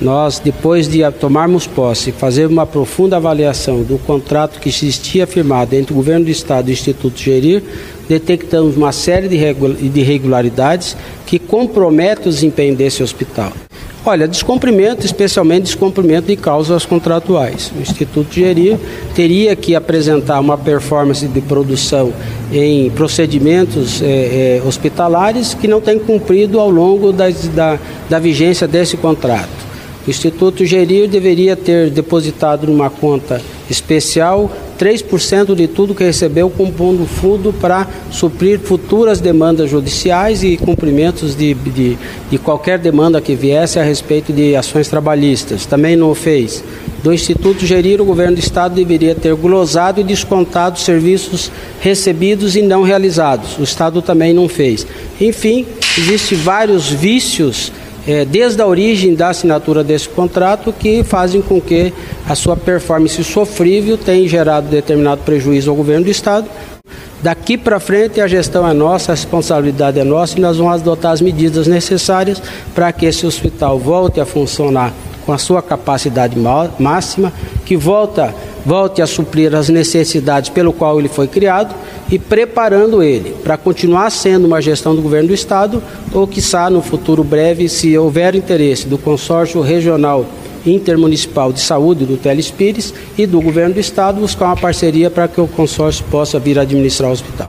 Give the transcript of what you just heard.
nós, depois de tomarmos posse, fazer uma profunda avaliação do contrato que existia firmado entre o governo do Estado e o Instituto Gerir, detectamos uma série de irregularidades que comprometem o desempenho desse hospital. Olha, descumprimento, especialmente descumprimento de causas contratuais. O Instituto Gerir teria que apresentar uma performance de produção em procedimentos é, é, hospitalares que não tem cumprido ao longo da, da vigência desse contrato. O Instituto Gerir deveria ter depositado numa conta especial 3% de tudo que recebeu, compondo fundo para suprir futuras demandas judiciais e cumprimentos de, de, de, qualquer demanda que viesse a respeito de ações trabalhistas. Também não fez. Do Instituto Gerir, o governo do Estado deveria ter glosado e descontado serviços recebidos e não realizados. O Estado também não fez. Enfim, existem vários vícios é, desde a origem da assinatura desse contrato que fazem com que a sua performance sofrível tenha gerado determinado prejuízo ao governo do Estado. Daqui para frente a gestão é nossa, a responsabilidade é nossa e nós vamos adotar as medidas necessárias para que esse hospital volte a funcionar com a sua capacidade máxima, que volta, volte a suprir as necessidades pelo qual ele foi criado e preparando ele para continuar sendo uma gestão do governo do estado ou quiçá no futuro breve, se houver interesse do consórcio regional intermunicipal de saúde do Telespires e do governo do estado buscar uma parceria para que o consórcio possa vir administrar o hospital.